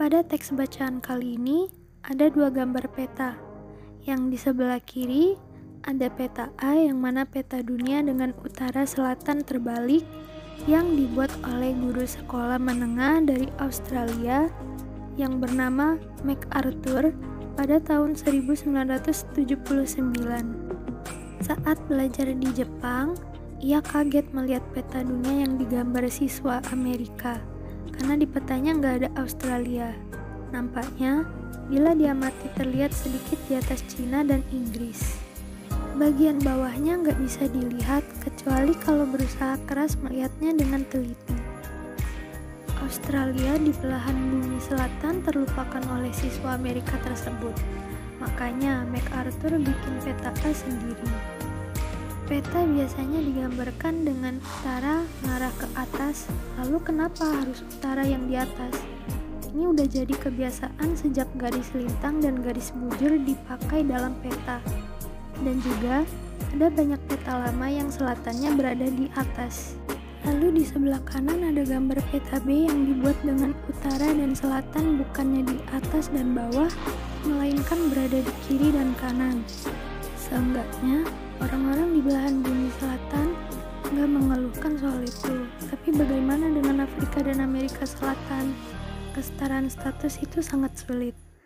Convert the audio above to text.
Pada teks bacaan kali ini, ada dua gambar peta. Yang di sebelah kiri ada peta A yang mana peta dunia dengan utara selatan terbalik yang dibuat oleh guru sekolah menengah dari Australia yang bernama MacArthur pada tahun 1979. Saat belajar di Jepang, ia kaget melihat peta dunia yang digambar siswa Amerika karena di petanya nggak ada Australia. Nampaknya, bila diamati terlihat sedikit di atas Cina dan Inggris. Bagian bawahnya nggak bisa dilihat kecuali kalau berusaha keras melihatnya dengan teliti. Australia di belahan bumi selatan terlupakan oleh siswa Amerika tersebut. Makanya MacArthur bikin peta A sendiri. Peta biasanya digambarkan dengan utara mengarah ke atas, lalu kenapa harus utara yang di atas? Ini udah jadi kebiasaan sejak garis lintang dan garis bujur dipakai dalam peta. Dan juga ada banyak peta lama yang selatannya berada di atas. Lalu di sebelah kanan ada gambar peta B yang dibuat dengan utara dan selatan bukannya di atas dan bawah, melainkan berada di kiri dan kanan. Seenggaknya, Orang-orang di belahan bumi selatan nggak mengeluhkan soal itu. Tapi bagaimana dengan Afrika dan Amerika Selatan? Kesetaraan status itu sangat sulit.